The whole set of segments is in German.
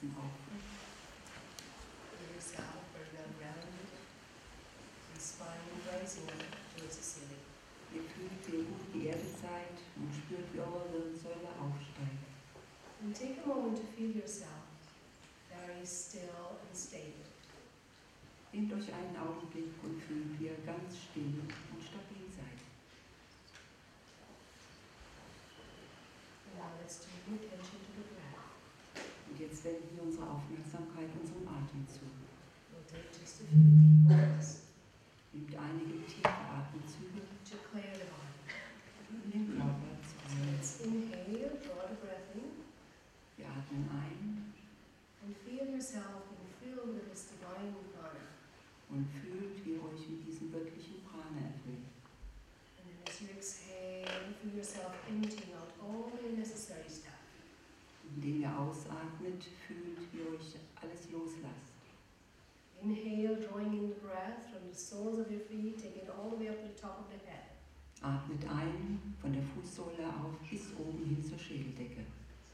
Herzen auf. And. Ihr fühlt, wie ihr gut geerdet seid und spürt, wie eure Wirbelsäule aufsteigt. And take a moment to feel yourself very still and stable. Nehmt euch einen Augenblick und fühlt, wie ihr ganz still und stabil seid. And now let's to the breath. Wenden wir unsere Aufmerksamkeit unserem Atem zu. We'll take just a few deep breaths Nehmt einige tiefe Atemzüge to clear the mind. in den Körper zu So let's inhale, draw the breath in, Wir atmen ein and feel yourself being filled with this divine prana. und fühlt, wie ihr euch mit diesem göttlichen Prana erfüllt. And then as you exhale, feel yourself emptying out all the unnecessary stuff. Indem ihr ausatmet, fühlt, wie ihr euch alles loslasst. Inhale, drawing in the breath from the soles of your feet, take it all the way up to the top of the head. Atmet ein, von der Fußsohle auf bis oben hin zur Schädeldecke.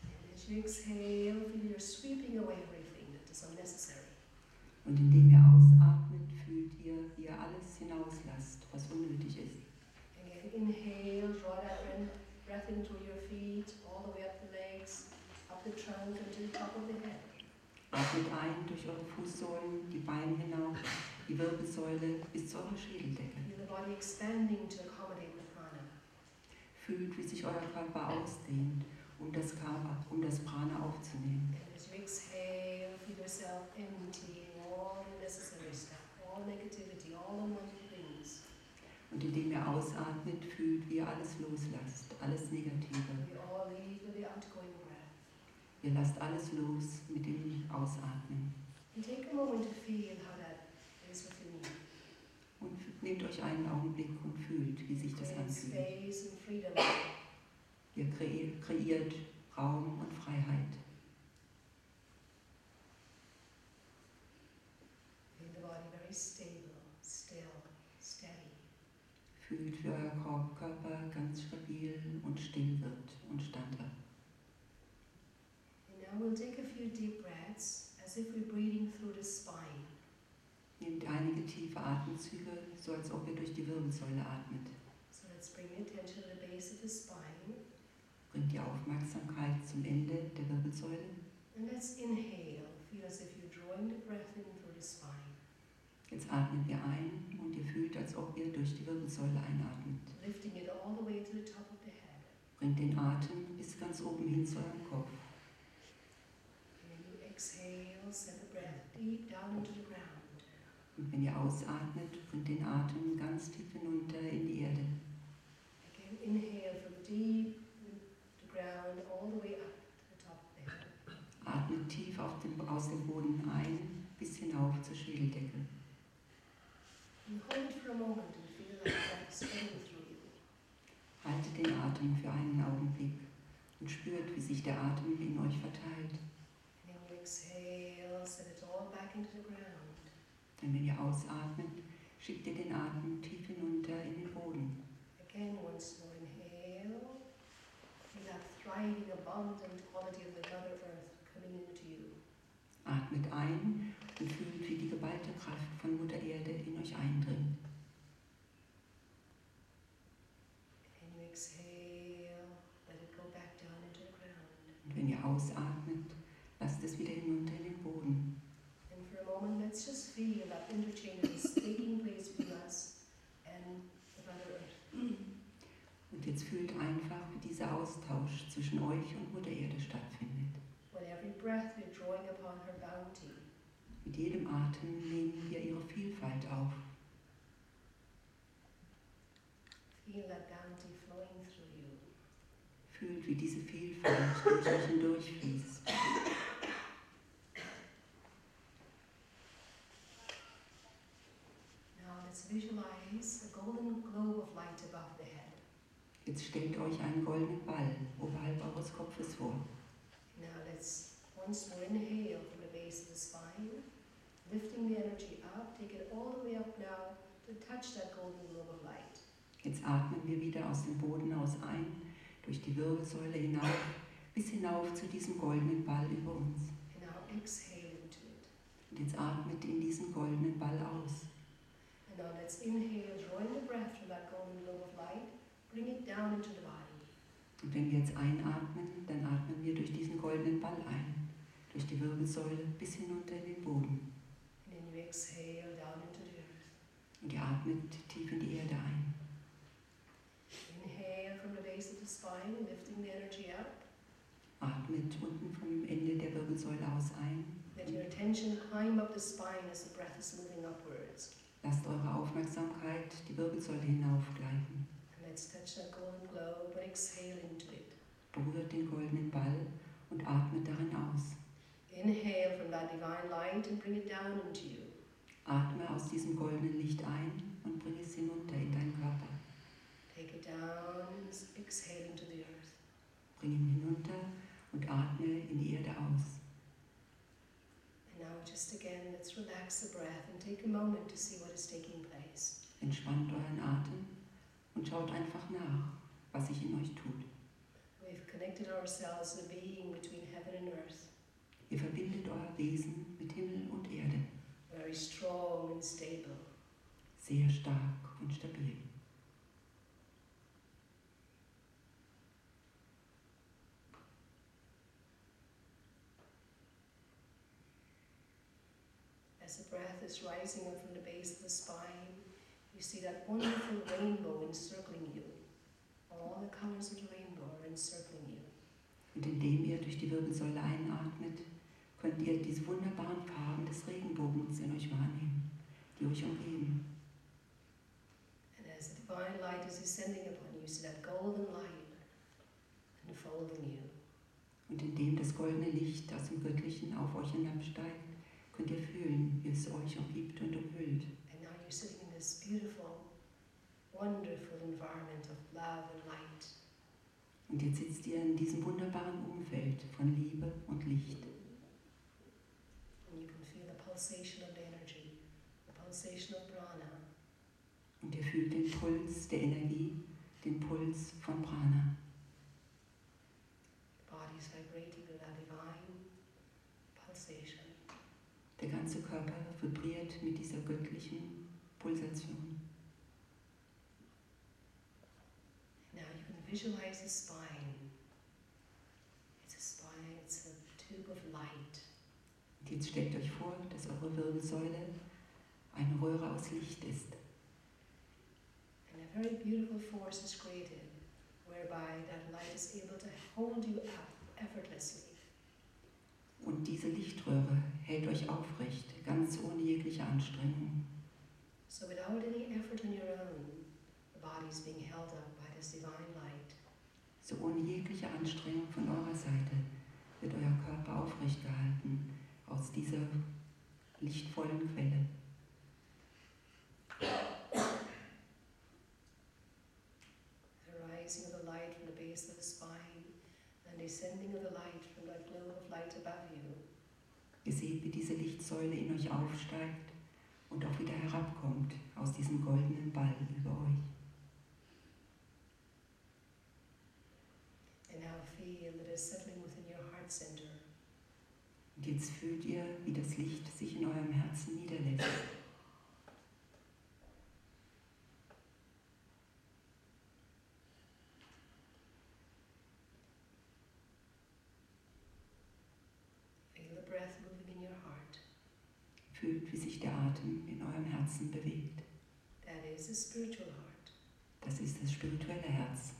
And as you exhale, feel you're sweeping away everything that is unnecessary. Und indem ihr ausatmet, fühlt ihr, wie ihr alles hinauslasst, was unnötig ist. Again, inhale, draw that breath in through your feet, all the way up the legs, up the trunk, and to the top of the head. Atmet ein durch eure Fußsohlen, die Beine hinauf, die Wirbelsäule bis zu eurer Schädeldecke. Feel the body expanding to accommodate the prana. Fühlt, wie sich euer Körper ausdehnt, um das, Kava, um das Prana aufzunehmen. Und indem ihr ausatmet, fühlt, wie ihr alles loslasst, alles Negative. Ihr lasst alles los mit dem Ausatmen. Und nehmt euch einen Augenblick und fühlt, wie sich das anfühlt. Ihr kre kreiert Raum und Freiheit. Fühlt, wie euer Körper ganz stabil und still wird und standhaft. We'll take a few deep breaths as if we're breathing through the spine. Nehmt einige tiefe Atemzüge, so als ob ihr durch die Wirbelsäule atmet. So let's bring attention to the base of the spine. Die Aufmerksamkeit zum Ende der Wirbelsäule. And let's inhale. Feel as if you're drawing the breath in through the spine, Jetzt atmen wir ein und ihr fühlt, als ob ihr durch die Wirbelsäule einatmet. lifting it all the way to the top of the head. Bringt den Atem bis ganz oben hin zu eurem Kopf. And when you exhale, send the breath deep down into the ground. Und wenn ihr ausatmet, bringt den Atem ganz tief hinunter in die Erde. Again, inhale from deep in the ground all the way up to the top of the head. Atmet tief auf dem, aus dem Boden ein bis hinauf zur Schädeldecke. And hold it for a moment and feel that breath spreading through you. Haltet den Atem für einen Augenblick und spürt, wie sich der Atem in euch verteilt. And then you exhale, send it Denn wenn ihr ausatmet, schickt ihr den Atem tief hinunter in den Boden. Again, once more, inhale. Feel that thriving, abundant quality of the Mother Earth coming into you. Atmet ein und fühlt, wie die geballte Kraft von Mutter Erde in euch eindringt. And you exhale, let it go back down into the ground. Und wenn ihr ausatmet, lasst es wieder hinunter in den Boden. And for a moment, let's just feel that interchange that is taking place between us and the Mother Earth. Und jetzt fühlt einfach, wie dieser Austausch zwischen euch und Mutter Erde stattfindet. With every breath, we're drawing upon her bounty. Mit jedem Atem nehmen wir ihre Vielfalt auf. Feel that bounty flowing through you. Fühlt, wie diese Vielfalt durch euch hindurchfließt. Now let's visualize a golden globe of light above the head. Jetzt stellt euch einen goldenen Ball oberhalb eures Kopfes vor. Now let's once more inhale from the base of the spine, lifting the energy up, take it all the way up now to touch that golden globe of light. Jetzt atmen wir wieder aus dem Boden aus ein, durch die Wirbelsäule hinauf, bis hinauf zu diesem goldenen Ball über uns. And now exhale into it. Und jetzt atmet in diesen goldenen Ball aus. And now let's inhale, drawing the breath from that golden globe of light, bring it down into the body. Und wenn wir jetzt einatmen, dann atmen wir durch diesen goldenen Ball ein, durch die Wirbelsäule bis hinunter in den Boden. And then you exhale down into the earth. Und ihr atmet tief in die Erde ein. Inhale from the base of the spine, lifting the energy up. Atmet unten vom Ende der Wirbelsäule aus ein. Let your attention climb up the spine as the breath is moving upwards. Lasst eure Aufmerksamkeit die Wirbelsäule hinaufgleiten. And let's touch that golden globe and exhale into it. Berührt den goldenen Ball und atmet darin aus. Inhale from that divine light and bring it down into you. Atme aus diesem goldenen Licht ein und bring es hinunter in deinen Körper. Take it down exhale into the earth. Bring ihn hinunter und atme in die Erde aus. And now, just again, let's relax the breath and take a moment to see what is taking place. Entspannt euren Atem und schaut einfach nach, was sich in euch tut. We've connected ourselves the being between heaven and earth, Ihr verbindet euer Wesen mit Himmel und Erde. very strong and stable. Sehr stark und stabil. As the breath is rising up from the base of the spine, you see that wonderful rainbow encircling you. All the colors of the rainbow are encircling you. Und indem ihr durch die Wirbelsäule einatmet, könnt ihr diese wunderbaren Farben des Regenbogens in euch wahrnehmen, die euch umgeben. And as the divine light is descending upon you, you see that golden light enfolding you. Und indem das goldene Licht aus dem Göttlichen auf euch hinabsteigt, könnt ihr fühlen, wie es euch umgibt und umhüllt. And now you're sitting in this beautiful, wonderful environment of love and light. Und jetzt sitzt ihr in diesem wunderbaren Umfeld von Liebe und Licht. And you can feel the pulsation of energy, the pulsation of prana. Und ihr fühlt den Puls der Energie, den Puls von Prana. The body is vibrating with that divine pulsation. Der ganze Körper vibriert mit dieser göttlichen Pulsation. Now you can visualize the spine. It's a spine, it's a tube of light. Jetzt stellt euch vor, dass eure Wirbelsäule eine Röhre aus Licht ist. And a very beautiful force is created whereby that light is able to hold you up effortlessly. Und diese Lichtröhre hält euch aufrecht, ganz ohne jegliche Anstrengung. So without any effort on your own, the body is being held up by this divine light. So ohne jegliche Anstrengung von eurer Seite wird euer Körper aufrecht gehalten aus dieser lichtvollen Quelle. The rising of the light from the base of the spine and descending of the light from that globe of light above you. Ihr seht, wie diese Lichtsäule in euch aufsteigt und auch wieder herabkommt aus diesem goldenen Ball über euch. And now feel that it's settling within your heart center. Und jetzt fühlt ihr, wie das Licht sich in eurem Herzen niederlässt. Fühlt, wie sich der Atem in eurem Herzen bewegt. Das ist das spirituelle Herz.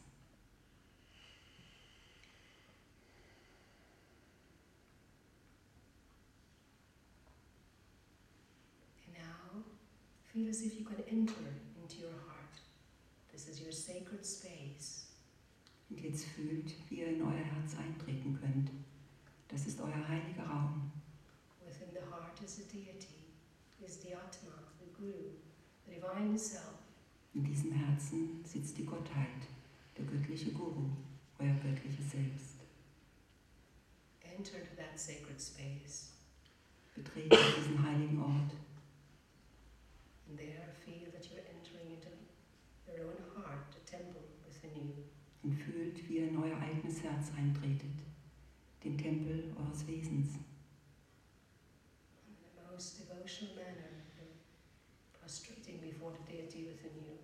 And now feel as if you can enter into your heart. This is your sacred space. Und jetzt fühlt, wie ihr in euer Herz eintreten könnt. Das ist euer heiliger Raum. Within the heart is a deity, is the Atma, the Guru, the divine self. In diesem Herzen sitzt die Gottheit, der göttliche Guru, euer göttliches Selbst. Enter into that sacred space. Betrete diesen heiligen Ort And there feel that you're entering into your own heart, the temple within you. Und fühlt, wie ihr in euer eigenes Herz eintretet, den Tempel eures Wesens. most devotional manner, prostrating before the deity within you.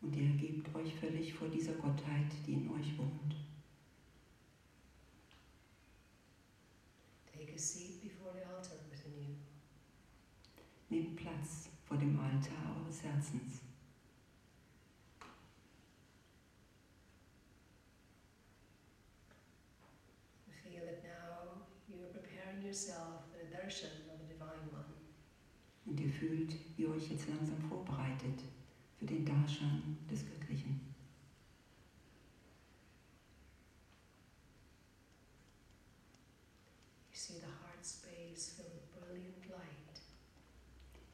Und ihr ergebt euch völlig vor dieser Gottheit, die in euch wohnt. Take a seat before the altar within you. Nehmt Platz vor dem Altar eures Herzens. Feel that now you are preparing yourself for the darshan of the Divine One. Und ihr fühlt, wie ihr euch jetzt langsam vorbereitet für den Darshan des Göttlichen. You see the heart space filled with brilliant light.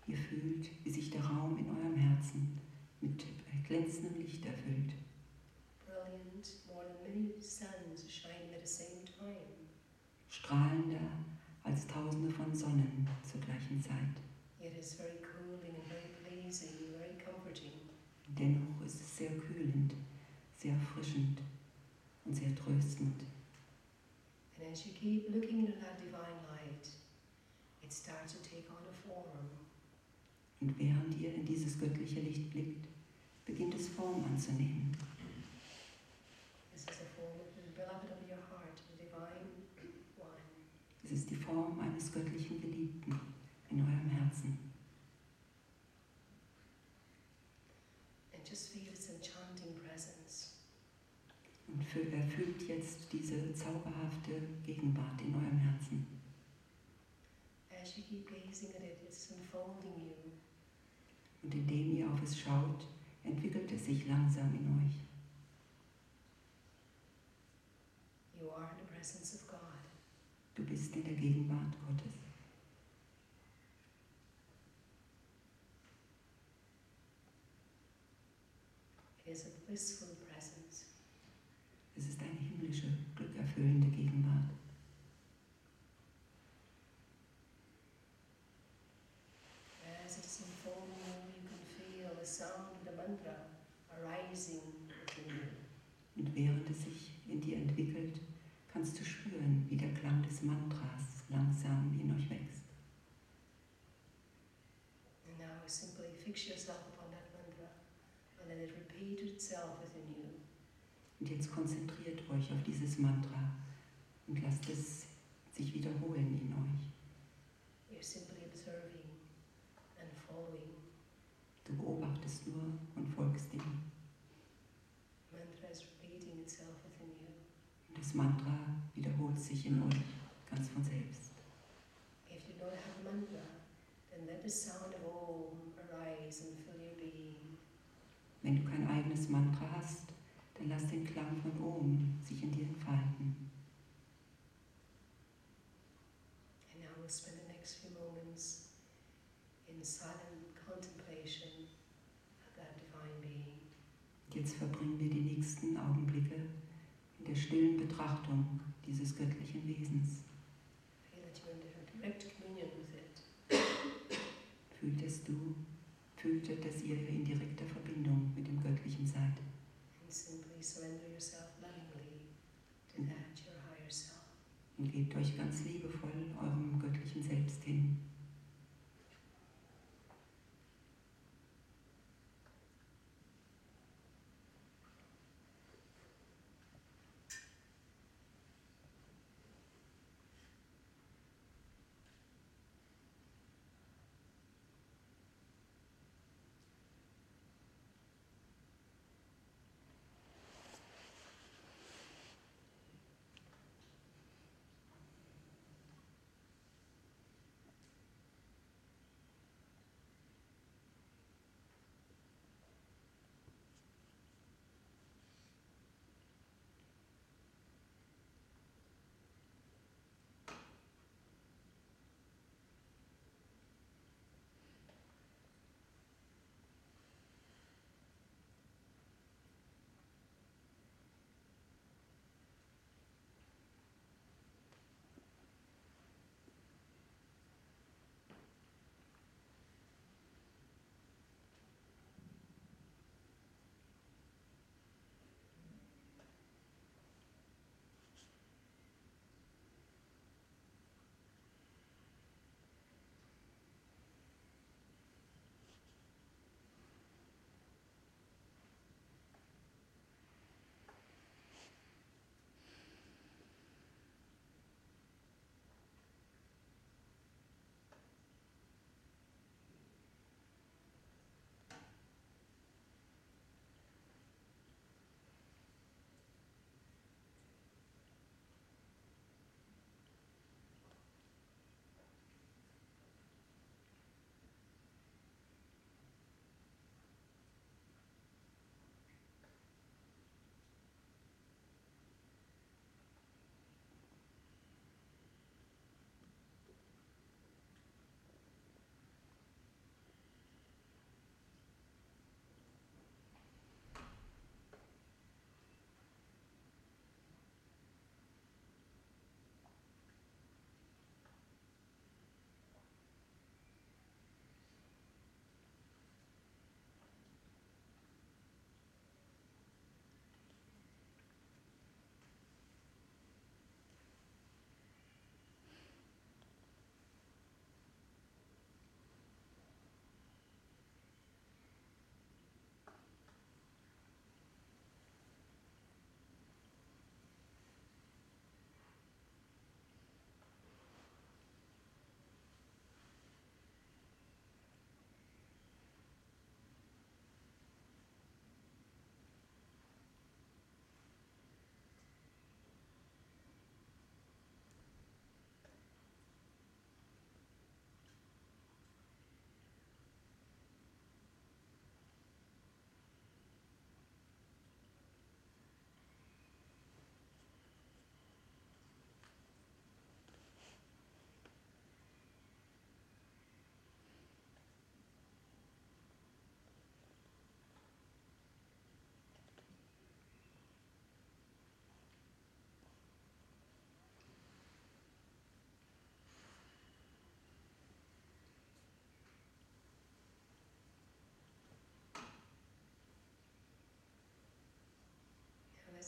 Ihr fühlt, wie sich der Raum in eurem Herzen mit glänzendem Licht erfüllt. Brilliant, more than many suns shining at the same time. strahlender als tausende von Sonnen zur gleichen Zeit. It is very cooling and very pleasing, very comforting. Dennoch ist es sehr kühlend, sehr erfrischend und sehr tröstend. And as you keep looking into that divine light, it starts to take on a form. Und während ihr in dieses göttliche Licht blickt, beginnt es Form anzunehmen. This is a form of the beloved of your heart, the divine one. Es ist die Form eines göttlichen Geliebten in eurem Herzen. And just feel its enchanting presence. Und fü- erfüllt jetzt diese zauberhafte Gegenwart in eurem Herzen. Und indem ihr auf es schaut, entwickelt es sich langsam in euch. You are in the presence of. Du bist in der Gegenwart Gottes. It is a blissful presence. Es ist eine himmlische, glückerfüllende Gegenwart. As it is unfolding you, you can feel the sound of the mantra arising within you. Und während es sich in dir entwickelt, kannst du spüren, wie der Klang des Mantras langsam in euch wächst. And now simply fix yourself upon that mantra and let it repeat itself within you. Und jetzt konzentriert euch auf dieses Mantra und lasst es sich wiederholen in euch. You're simply observing and following. Du beobachtest nur und folgst ihm. Mantra is repeating itself within you. Und das Mantra wiederholt sich in euch ganz von selbst. If you don't have mantra, then let the sound your being. Wenn du kein eigenes Mantra hast, dann lass den Klang von Om sich in dir entfalten. And now we'll spend the next few moments in silent contemplation of that divine being. Jetzt verbringen wir die nächsten Augenblicke in der stillen Betrachtung dieses göttlichen Wesens. Feel that you're in direct communion with it. Fühlt es du, fühlt, dass ihr in direkter Verbindung mit dem Göttlichen seid. Und gebt euch ganz liebevoll eurem göttlichen Selbst hin.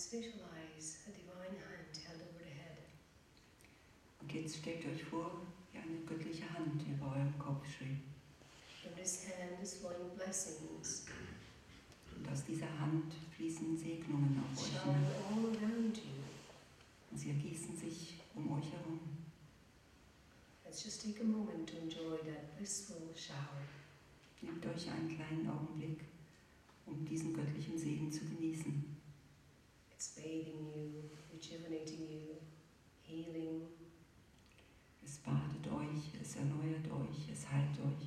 Let's visualize a divine hand held over the head. Und jetzt stellt euch vor, wie eine göttliche Hand über eurem Kopf schwebt. From this hand is flowing blessings, Und aus dieser Hand fließen Segnungen auf euch hinab. all around you. Und sie ergießen sich um euch herum. Let's just take a moment to enjoy that blissful shower. Nehmt euch einen kleinen Augenblick, um diesen göttlichen Segen zu genießen. It's bathing you, rejuvenating you, healing. Es badet euch, es erneuert euch, es heilt euch.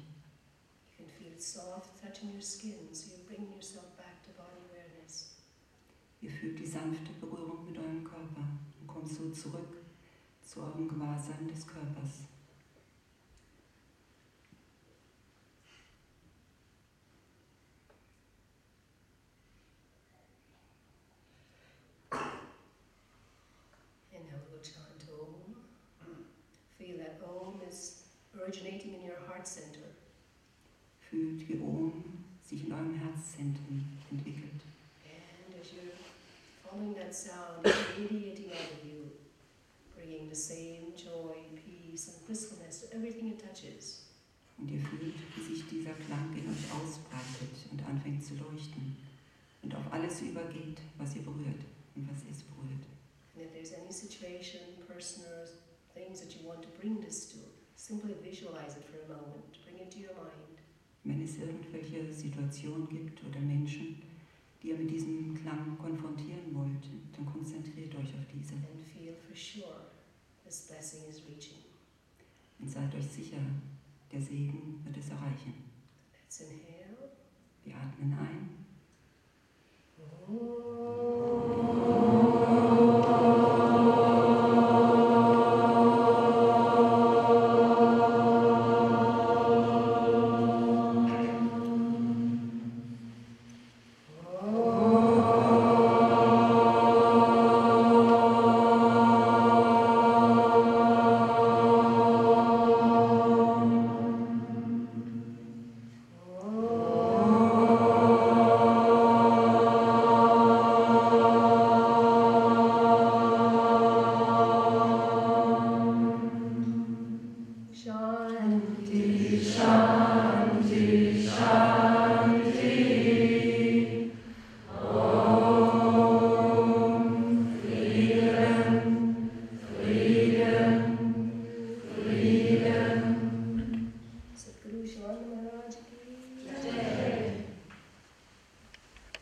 You can feel it soft touching your skin, so you bring yourself back to body awareness. Ihr fühlt die sanfte Berührung mit eurem Körper und kommt so zurück zu eurem Gewahrsein des Körpers. Chant Om. Feel that Om is originating in your heart center. Fühlt, wie Om sich in eurem Herzzentrum entwickelt. And as you're following that sound, radiating out of you, bringing the same joy, peace, and blissfulness to everything it touches. Und ihr fühlt, wie sich dieser Klang in euch ausbreitet und anfängt zu leuchten und auf alles übergeht, was ihr berührt und was es berührt. And if there's any situation, person, or things that you want to bring this to, simply visualize it for a moment. Bring it to your mind. Wenn es irgendwelche Situationen gibt oder Menschen, die ihr mit diesem Klang konfrontieren wollt, dann konzentriert euch auf diese and feel for sure this blessing is reaching. und seid euch sicher, der Segen wird es erreichen. Let's inhale. Wir atmen ein. Shanti.